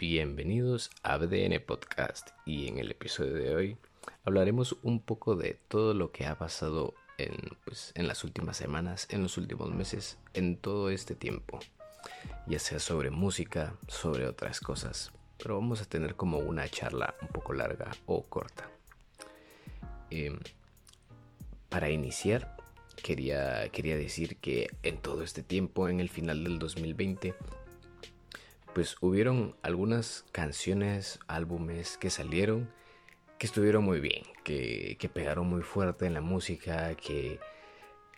Bienvenidos a BDN Podcast y en el episodio de hoy hablaremos un poco de todo lo que ha pasado en, pues, en las últimas semanas, en los últimos meses, en todo este tiempo, ya sea sobre música, sobre otras cosas, pero vamos a tener como una charla un poco larga o corta. Em, para iniciar, quería, quería decir que en todo este tiempo, en el final del 2020, pues hubieron algunas canciones, álbumes que salieron que estuvieron muy bien, que, pegaron muy fuerte en la música, que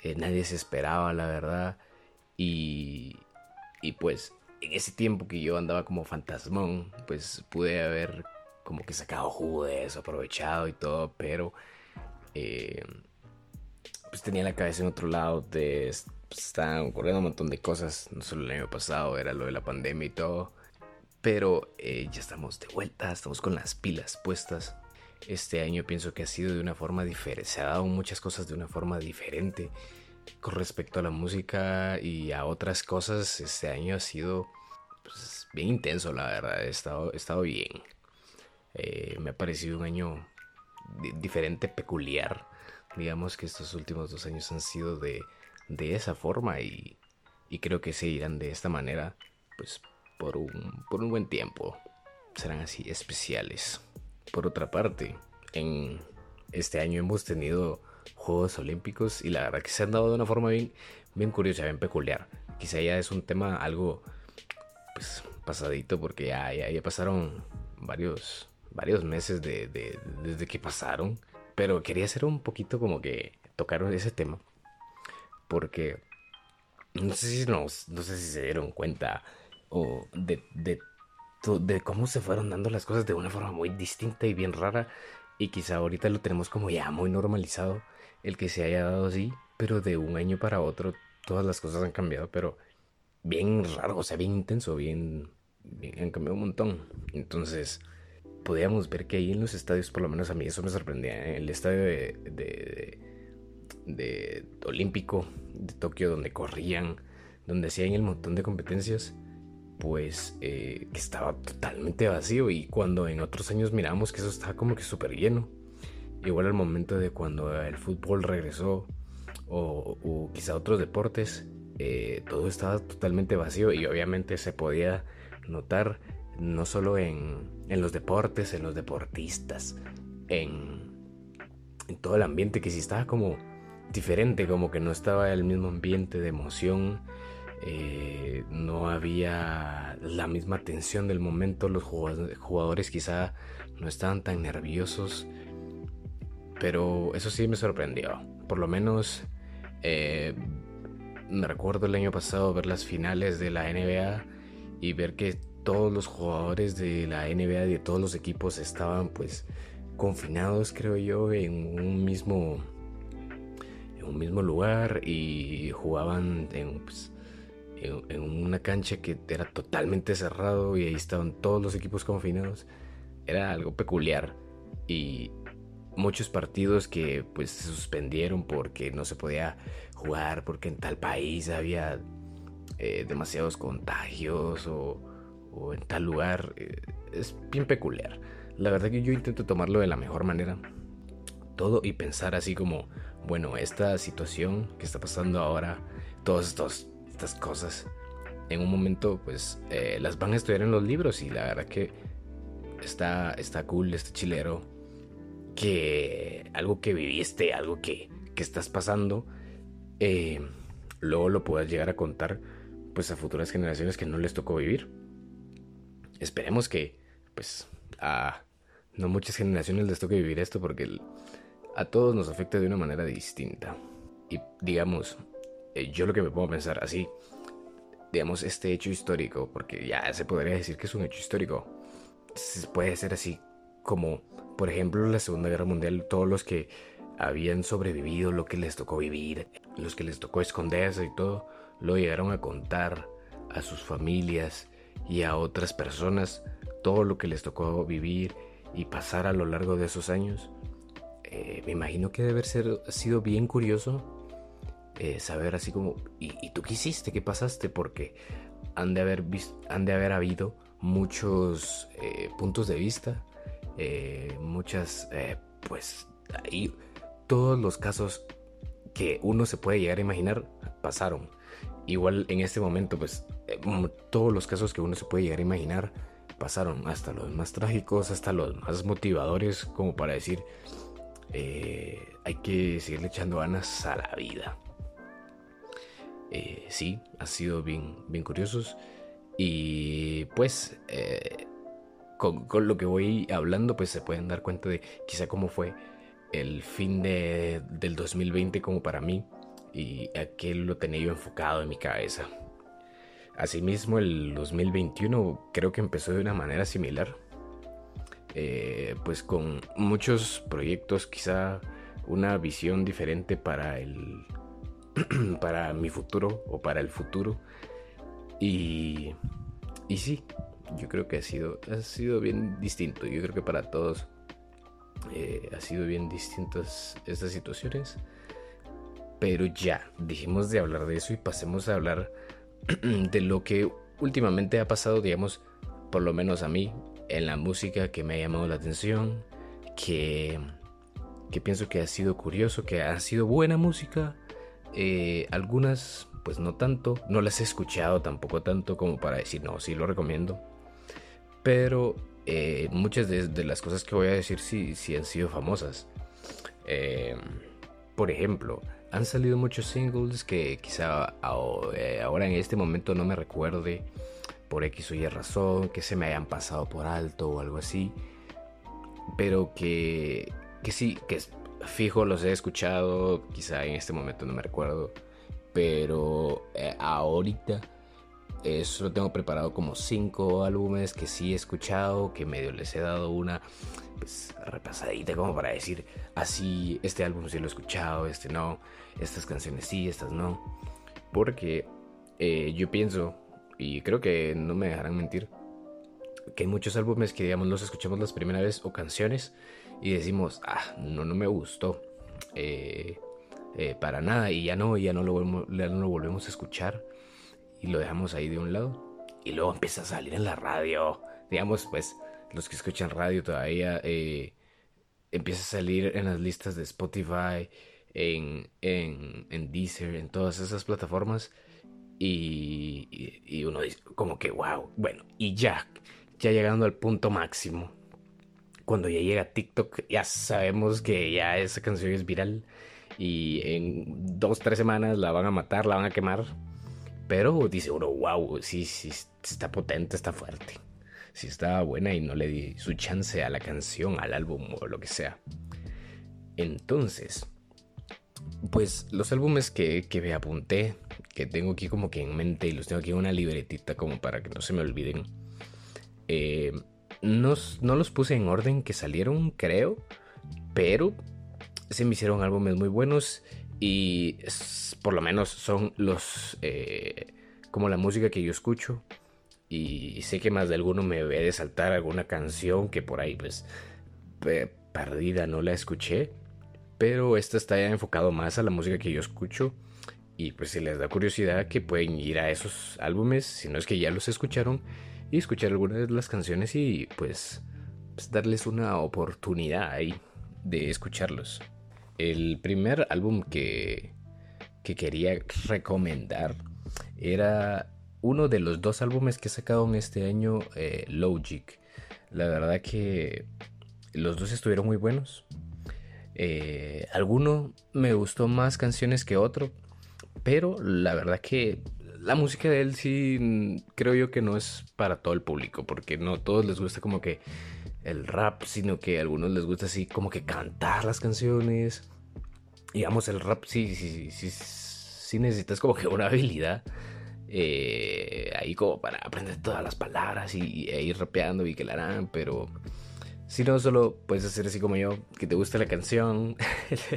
eh, nadie se esperaba, la verdad. Y, y pues en ese tiempo que yo andaba como fantasmón, pues pude haber como que sacado jugo aprovechado y todo, pero eh, pues tenía la cabeza en otro lado, de, pues, estaban ocurriendo un montón de cosas, no solo el año pasado, era lo de la pandemia y todo, pero eh, ya estamos de vuelta, estamos con las pilas puestas este año pienso que ha sido de una forma diferente, se ha dado muchas cosas de una forma diferente con respecto a la música y a otras cosas. Este año ha sido pues, bien intenso, la verdad, he estado, estado bien. Eh, me ha parecido un año diferente, peculiar. Digamos que estos últimos dos años han sido de, de esa forma y, y creo que seguirán de esta manera pues por un, por un buen tiempo. Serán así especiales. Por otra parte, en este año hemos tenido Juegos Olímpicos y la verdad que se han dado de una forma bien, bien curiosa, bien peculiar. Quizá ya es un tema algo pues pasadito porque ya, ya, pasaron varios, varios meses de, desde que pasaron. Pero quería hacer un poquito como que tocaron ese tema. Porque no sé si nos, no sé si se dieron cuenta o de, de cómo se fueron dando las cosas de una forma muy distinta y bien rara. Y quizá ahorita lo tenemos como ya muy normalizado el que se haya dado así, pero de un año para otro todas las cosas han cambiado, pero bien raro, o sea, bien intenso, bien, han cambiado un montón. Entonces, podíamos ver que ahí en los estadios, por lo menos a mí eso me sorprendía, en el estadio de Olímpico de Tokio, donde corrían, donde hacían el montón de competencias pues eh, estaba totalmente vacío y cuando en otros años miramos que eso estaba como que súper lleno. Igual al momento de cuando el fútbol regresó o, quizá otros deportes, eh, todo estaba totalmente vacío y obviamente se podía notar no solo en, en los deportes, en los deportistas, en, en todo el ambiente que sí estaba como diferente, como que no estaba el mismo ambiente de emoción, eh, no había la misma tensión del momento, los jugadores quizá no estaban tan nerviosos, pero eso sí me sorprendió. Por lo menos eh, me recuerdo el año pasado ver las finales de la NBA y ver que todos los jugadores de la NBA de todos los equipos estaban pues confinados creo yo en un mismo en un mismo lugar y jugaban en pues, en, una cancha que era totalmente cerrado y ahí estaban todos los equipos confinados. Era algo peculiar y muchos partidos que pues se suspendieron porque no se podía jugar porque en tal país había eh, demasiados contagios o, en tal lugar eh, es bien peculiar la verdad que yo intento tomarlo de la mejor manera todo y pensar así como bueno esta situación que está pasando ahora estos estas cosas, en un momento pues eh, las van a estudiar en los libros y la verdad que está, está cool este chilero que algo que viviste, algo que, que estás pasando, eh, luego lo puedas llegar a contar pues a futuras generaciones que no les tocó vivir. Esperemos que pues a no muchas generaciones les toque vivir esto porque a todos nos afecta de una manera distinta. Y digamos, eh, yo lo que me puedo pensar así, digamos, este hecho histórico, porque ya se podría decir que es un hecho histórico, puede ser así como, por ejemplo, la Segunda Guerra Mundial, todos los que habían sobrevivido, lo que les tocó vivir, los que les tocó esconderse y todo, lo llegaron a contar a sus familias y a otras personas todo lo que les tocó vivir y pasar a lo largo de esos años. Eh, me imagino que debe haber sido bien curioso eh, saber así como, ¿y, tú qué hiciste? ¿Qué pasaste? Porque han de, haber han de haber habido muchos eh, puntos de vista, muchas, pues, ahí todos los casos que uno se puede llegar a imaginar pasaron. Igual en este momento, pues, todos los casos que uno se puede llegar a imaginar pasaron, hasta los más trágicos, hasta los más motivadores, como para decir, hay que seguirle echando ganas a la vida. Eh, sí, ha sido bien, bien curiosos. Y pues eh, con, lo que voy hablando, pues se pueden dar cuenta de quizá cómo fue el fin de, del 2020 como para mí y aquel lo tenía yo enfocado en mi cabeza. Asimismo, el 2021 creo que empezó de una manera similar. Eh, pues con muchos proyectos, quizá una visión diferente para el para mi futuro o para el futuro. Y, y sí, yo creo que ha sido, ha sido bien distinto. Yo creo que para todos eh, ha sido bien distintas estas situaciones. Pero ya, dijimos de hablar de eso y pasemos a hablar de lo que últimamente ha pasado, digamos, por lo menos a mí, en la música que me ha llamado la atención, que, que pienso que ha sido curioso, que ha sido buena música, eh, algunas, pues no tanto. No las he escuchado tampoco tanto como para decir, no, sí lo recomiendo. Pero eh, muchas de, las cosas que voy a decir sí, sí han sido famosas. Eh, por ejemplo, han salido muchos singles que quizá ahora en este momento no me recuerde por X o Y razón, que se me hayan pasado por alto o algo así. Pero que, que sí, que fijo los he escuchado, quizá en este momento no me recuerdo, pero eh, ahorita eh, solo tengo preparado como cinco álbumes que sí he escuchado, que medio les he dado una pues, repasadita como para decir, así, este álbum sí lo he escuchado, este no, estas canciones sí, estas no, porque eh, yo pienso, y creo que no me dejarán mentir, que hay muchos álbumes que digamos los escuchamos las primeras vez o canciones y decimos, ah, no, no me gustó. Eh, eh, para nada y ya no, ya no lo, volvemos, no lo volvemos a escuchar y lo dejamos ahí de un lado y luego empieza a salir en la radio, digamos pues los que escuchan radio todavía eh, empieza a salir en las listas de Spotify, en, en, en Deezer, en todas esas plataformas y, y, uno dice como que wow, bueno y ya, ya llegando al punto máximo cuando ya llega TikTok, ya sabemos que ya esa canción es viral y en dos, tres semanas la van a matar, la van a quemar. Pero dice uno, wow, sí, sí, está potente, está fuerte. Sí está buena y no le di su chance a la canción, al álbum o lo que sea. Entonces, pues los álbumes que, que me apunté, que tengo aquí como que en mente y los tengo aquí en una libretita como para que no se me olviden. Eh, no, los puse en orden que salieron, creo, pero se me hicieron álbumes muy buenos y por lo menos son los eh, como la música que yo escucho y sé que más de alguno me ve de saltar alguna canción que por ahí pues perdida no la escuché pero esta está enfocado más a la música que yo escucho y pues si les da curiosidad que pueden ir a esos álbumes si no es que ya los escucharon y escuchar algunas de las canciones y pues, pues, darles una oportunidad ahí de escucharlos. El primer álbum que, que quería recomendar era uno de los dos álbumes que en este año, eh, Logic. La verdad que los dos estuvieron muy buenos. Eh, alguno me gustó más canciones que otro, pero la verdad que la música de él sí mm, creo yo que no es para todo el público, porque no todos les gusta como que el rap, sino que a algunos les gusta así como que cantar las canciones. Digamos, el rap sí, sí, sí, sí, necesitas como que una habilidad eh, ahí como para aprender todas las palabras y, ir rapeando y que la harán, pero si no, solo puedes hacer así como yo, que te gusta la canción,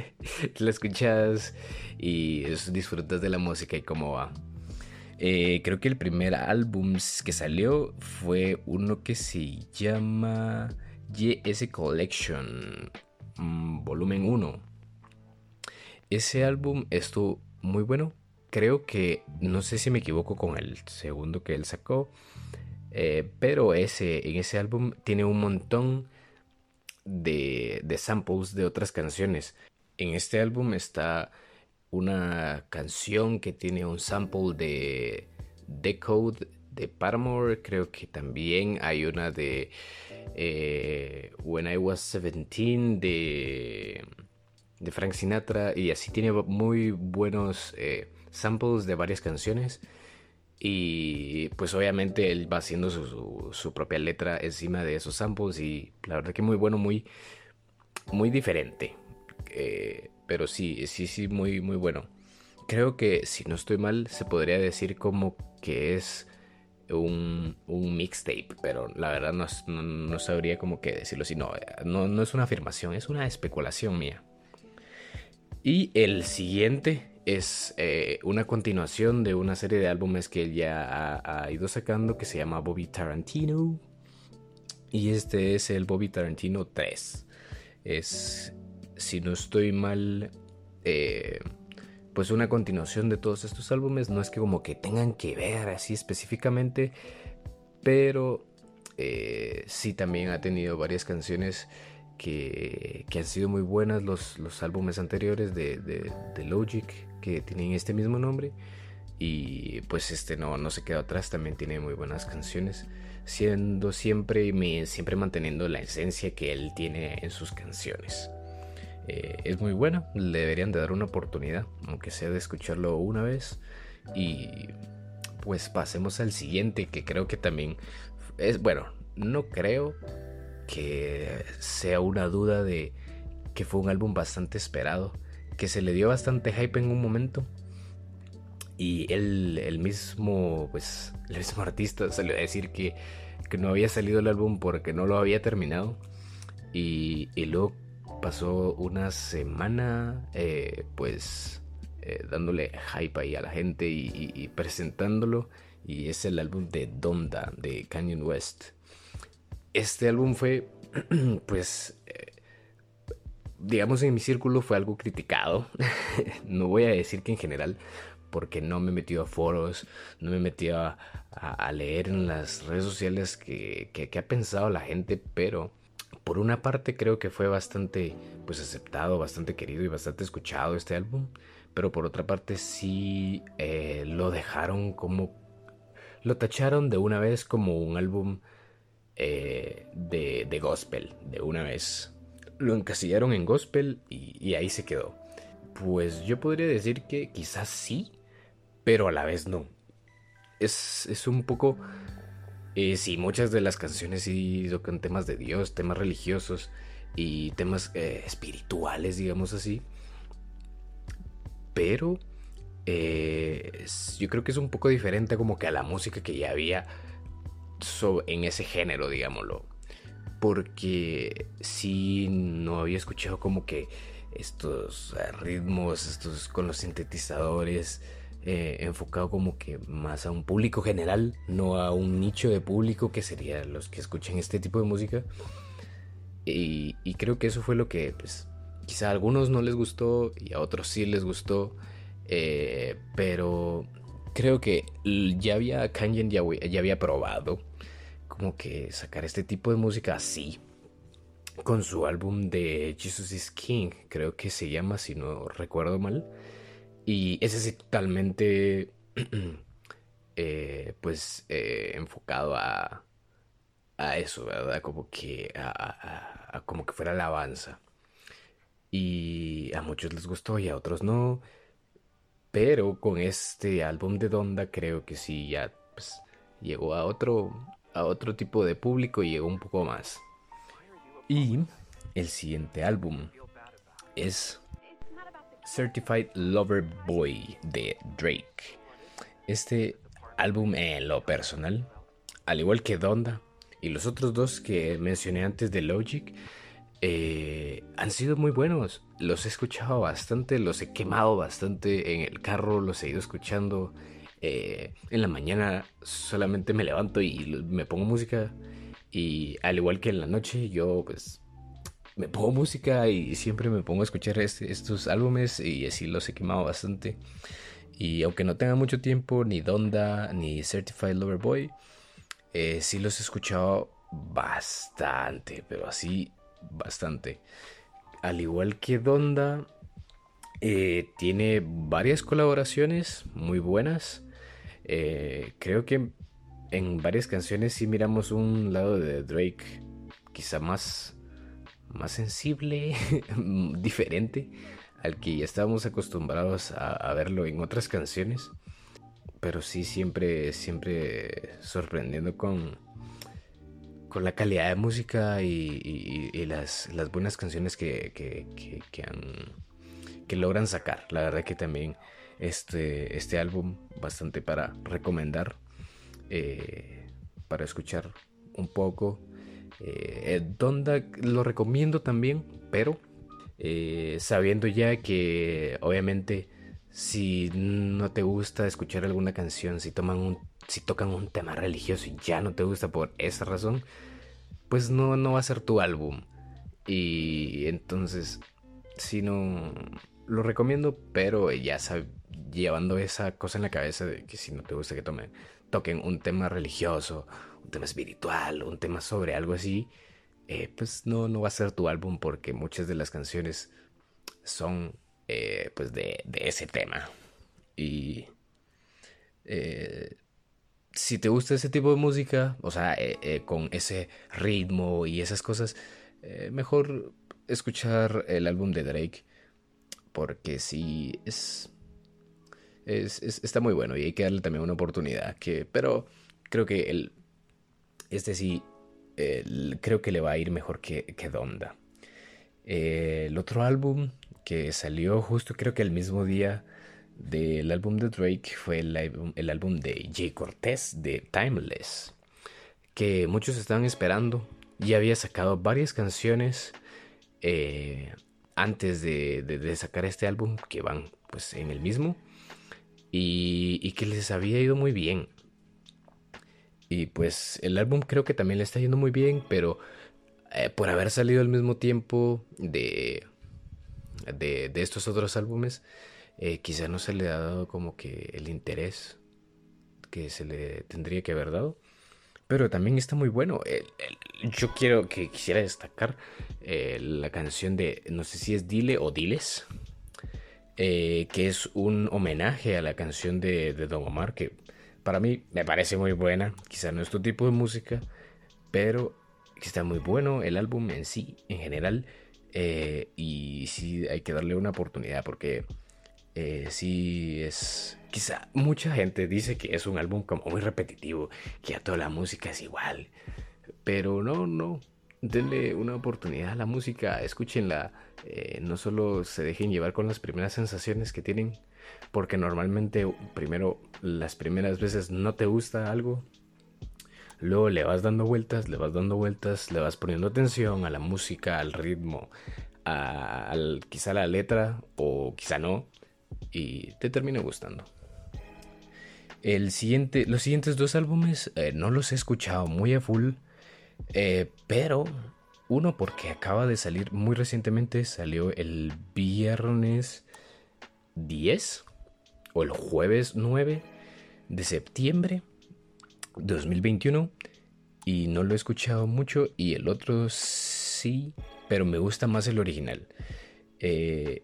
la escuchas y disfrutas de la música y cómo va. Eh, creo que el primer álbum que salió fue uno que se llama YS Collection, mm, volumen 1. Ese álbum estuvo muy bueno. Creo que, no sé si me equivoco con el segundo que él sacó. Eh, pero ese, en ese álbum tiene un montón de, de samples de otras canciones. En este álbum está una canción que tiene un sample de Decode de Paramore. Creo que también hay una de eh, When I Was 17 de, de Frank Sinatra. Y así tiene muy buenos eh, samples de varias canciones. Y pues obviamente él va haciendo su, propia letra encima de esos samples. Y la verdad que muy bueno, muy, muy diferente. Eh, pero sí, sí, sí, muy, muy bueno. Creo que si no estoy mal, se podría decir como que es un, mixtape, pero la verdad no, sabría como que decirlo así. No, no, es una afirmación, es una especulación mía. Y el siguiente es eh, una continuación de una serie de álbumes que él ya ha, ido sacando que se llama Bobby Tarantino. Y este es el Bobby Tarantino 3. Es, si no estoy mal, eh, pues una continuación de todos estos álbumes. No es que como que tengan que ver así específicamente, pero eh, sí también ha tenido varias canciones que, han sido muy buenas. Los, los álbumes anteriores de, Logic que tienen este mismo nombre. Y pues este no, no se queda atrás, también tiene muy buenas canciones, siendo siempre, siempre manteniendo la esencia que él tiene en sus canciones. Eh, es muy buena, le deberían de dar una oportunidad, aunque sea de escucharlo una vez. Y pues pasemos al siguiente, que creo que también es, bueno, no creo que sea una duda de que fue un álbum bastante esperado, que se le dio bastante hype en un momento. Y él, el mismo, pues, el mismo artista salió a decir que, que no había salido el álbum porque no lo había terminado. Y, y luego pasó una semana eh, pues eh, dándole hype ahí a la gente y, presentándolo y es el álbum de Donda de Canyon West este álbum fue pues eh, digamos en mi círculo fue algo criticado. No voy a decir que en general porque no me he metido a foros, no me he metido a, leer en las redes sociales que, ha pensado la gente, pero por una parte creo que fue bastante pues aceptado, bastante querido y bastante escuchado este álbum, pero por otra parte sí eh, lo dejaron como lo tacharon de una vez como un álbum eh, de, gospel, de una vez. Lo encasillaron en gospel y, ahí se quedó. Pues yo podría decir que quizás sí, pero a la vez no. Es, es un poco eh, sí, muchas de las canciones sí tocan temas de Dios, temas religiosos y temas eh, espirituales, digamos así. Pero yo creo que es un poco diferente como que a la música que ya había en ese género, digámoslo. Porque sí no había escuchado como que estos ritmos, estos con los sintetizadores, eh, enfocado como que más a un público general, no a un nicho de público que serían los que escuchan este tipo de música. Y, creo que eso fue lo que, pues, quizá a algunos no les gustó y a otros sí les gustó. Eh, pero creo que ya había Kanye ya, ya había probado como que sacar este tipo de música así con su álbum de Jesus is King, creo que se llama si no recuerdo mal. Y ese es totalmente, eh, pues, eh, enfocado a, a eso, ¿verdad? Como que, a, como que fuera alabanza. Y a muchos les gustó y a otros no. Pero con este álbum de Donda creo que sí ya pues, llegó a otro, a otro tipo de público y llegó un poco más. Y el siguiente álbum es Certified Lover Boy de Drake. Este álbum en lo personal, al igual que Donda y los otros dos que mencioné antes de Logic, eh, han sido muy buenos. Los he escuchado bastante, los he quemado bastante en el carro, los he ido escuchando. Eh, en la mañana solamente me levanto y me pongo música. Y al igual que en la noche, yo pues me pongo música y siempre me pongo a escuchar este, estos álbumes y así los he quemado bastante. Y aunque no tenga mucho tiempo, ni Donda, ni Certified Lover Boy, eh, sí los he escuchado bastante, pero así bastante. Al igual que Donda, eh, tiene varias colaboraciones muy buenas. Eh, creo que en varias canciones sí miramos un lado de Drake quizá más, más sensible, diferente al que ya estábamos acostumbrados a, verlo en otras canciones. Pero sí, siempre, siempre sorprendiendo con, con la calidad de música y, las, buenas canciones que, que, que logran sacar. La verdad que también este, este álbum bastante para recomendar, eh, para escuchar un poco. Eh, Donda lo recomiendo también, pero eh, sabiendo ya que obviamente si no te gusta escuchar alguna canción, si toman un, si tocan un tema religioso y ya no te gusta por esa razón, pues no, no va a ser tu álbum. Y entonces, si no, lo recomiendo, pero ya llevando esa cosa en la cabeza de que si no te gusta que tomen, toquen un tema religioso, un tema espiritual, un tema sobre algo así, eh, pues no, no va a ser tu álbum porque muchas de las canciones son eh, pues de, ese tema. Y eh, si te gusta ese tipo de música, o sea, con ese ritmo y esas cosas, mejor escuchar el álbum de Drake porque sí es, es, está muy bueno y hay que darle también una oportunidad. Que, pero creo que el, este sí, creo que le va a ir mejor que, que Donda. el otro álbum que salió justo creo que el mismo día del álbum de Drake fue el, el álbum de Jay Cortez de Timeless, que muchos estaban esperando. Ya había sacado varias canciones eh, antes de, sacar este álbum, que van pues en el mismo, y, que les había ido muy bien. Y pues el álbum creo que también le está yendo muy bien, pero eh, por haber salido al mismo tiempo de, de, estos otros álbumes, eh, quizá no se le ha dado como que el interés que se le tendría que haber dado. Pero también está muy bueno. yo quiero que quisiera destacar eh, la canción de, no sé si es Dile o Diles, eh, que es un homenaje a la canción de, Don Omar, que para mí me parece muy buena. Quizá no es tu tipo de música, pero está muy bueno el álbum en sí, en general. Eh, y sí hay que darle una oportunidad porque eh, sí es... Quizá mucha gente dice que es un álbum como muy repetitivo, que ya toda la música es igual. Pero no, no. Denle una oportunidad a la música, escúchenla. Eh, no solo se dejen llevar con las primeras sensaciones que tienen, porque normalmente primero las primeras veces no te gusta algo, luego le vas dando vueltas, le vas dando vueltas, le vas poniendo atención a la música, al ritmo, a, quizá la letra o quizá no, y te termina gustando. El siguiente, los siguientes dos álbumes eh, no los he escuchado muy a full, eh, pero uno porque acaba de salir muy recientemente, salió el viernes 10 o el jueves 9 de septiembre 2021 y no lo he escuchado mucho y el otro sí, pero me gusta más el original. Eh,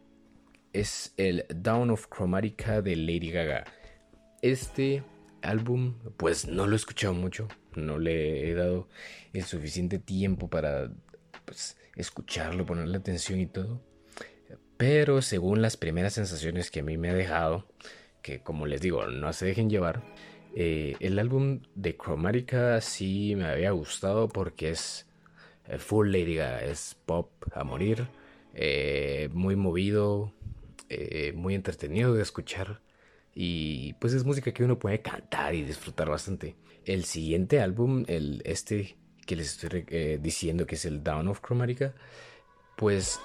es el Down of Chromatica de Lady Gaga. Este álbum, pues no lo he escuchado mucho, no le he dado el suficiente tiempo para pues, escucharlo, ponerle atención y todo. Pero según las primeras sensaciones que a mí me ha dejado, que como les digo, no se dejen llevar, eh, el álbum de Chromatica sí me había gustado porque es eh, full Lady es pop a morir, eh, muy movido, muy entretenido de escuchar y pues es música que uno puede cantar y disfrutar bastante. El siguiente álbum, el este que les estoy diciendo que es el Down of Chromatica, pues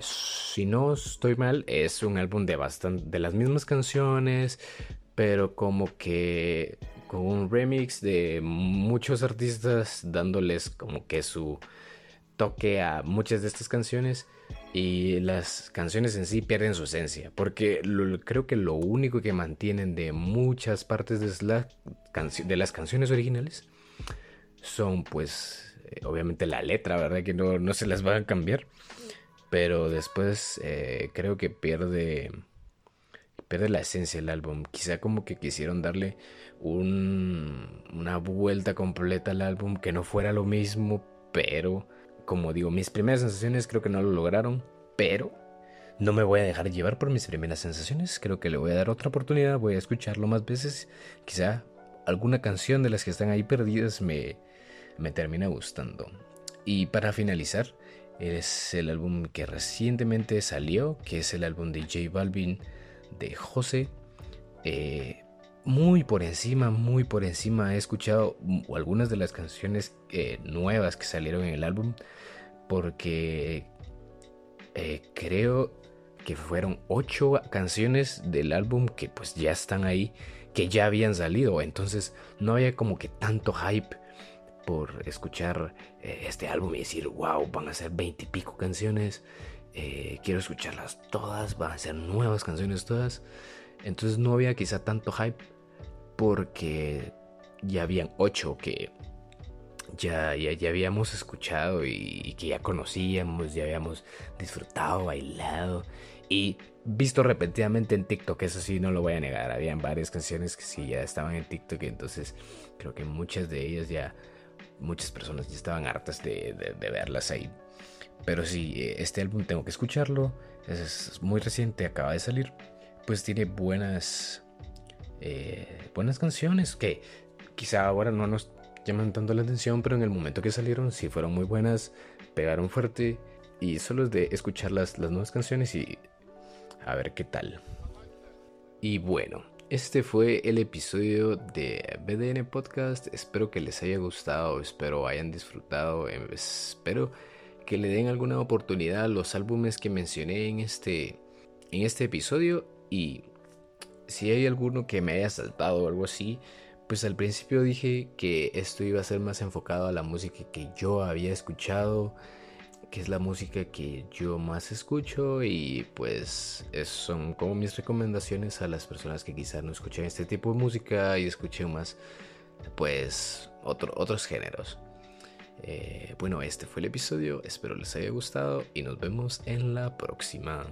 si no estoy mal es un álbum de bastante de las mismas canciones, pero como que con un remix de muchos artistas dándoles como que su toque a muchas de estas canciones y las canciones en sí pierden su esencia, porque creo que lo único que mantienen de muchas partes de, de las canciones originales son pues eh, obviamente la letra, ¿verdad? Que no, no, se las va a cambiar. Pero después eh, creo que pierde, pierde la esencia del álbum. Quizá como que quisieron darle un, una vuelta completa al álbum que no fuera lo mismo, pero como digo, mis primeras sensaciones creo que no lo lograron, pero no me voy a dejar llevar por mis primeras sensaciones. Creo que le voy a dar otra oportunidad, voy a escucharlo más veces. Quizá alguna canción de las que están ahí perdidas me, me termina gustando. Y para finalizar, es el álbum que recientemente salió, que es el álbum de J Balvin de José. Eh, muy por encima, muy por encima he escuchado algunas de las canciones eh, nuevas que salieron en el álbum porque eh, creo que fueron ocho canciones del álbum que pues ya están ahí, que ya habían salido, entonces no había como que tanto hype por escuchar este álbum y decir, wow, van a ser veinte y canciones, quiero escucharlas todas, van a ser nuevas canciones todas, entonces no había quizá tanto hype porque ya habían ocho que ya, ya, habíamos escuchado y, que ya conocíamos, ya habíamos disfrutado, bailado y visto repetidamente en TikTok, eso sí no lo voy a negar, habían varias canciones que sí ya estaban en TikTok, entonces creo que muchas de ellas ya, muchas personas ya estaban hartas de, verlas ahí. Pero sí, este álbum tengo que escucharlo, es muy reciente, acaba de salir, pues tiene buenas eh, buenas canciones que quizá ahora no nos llaman tanto la atención, pero en el momento que salieron sí fueron muy buenas, pegaron fuerte y solo es de escuchar las, las nuevas canciones y a ver qué tal. Y bueno, este fue el episodio de BDN Podcast. Espero que les haya gustado, espero hayan disfrutado, em, espero que le den alguna oportunidad a los álbumes que mencioné en este, en este episodio y si hay alguno que me haya saltado o algo así, pues al principio dije que esto iba a ser más enfocado a la música que yo había escuchado, que es la música que yo más escucho y pues son como mis recomendaciones a las personas que quizás no escuchen este tipo de música y escuchen más pues otros géneros. Eh, bueno, este fue el episodio, espero les haya gustado y nos vemos en la próxima.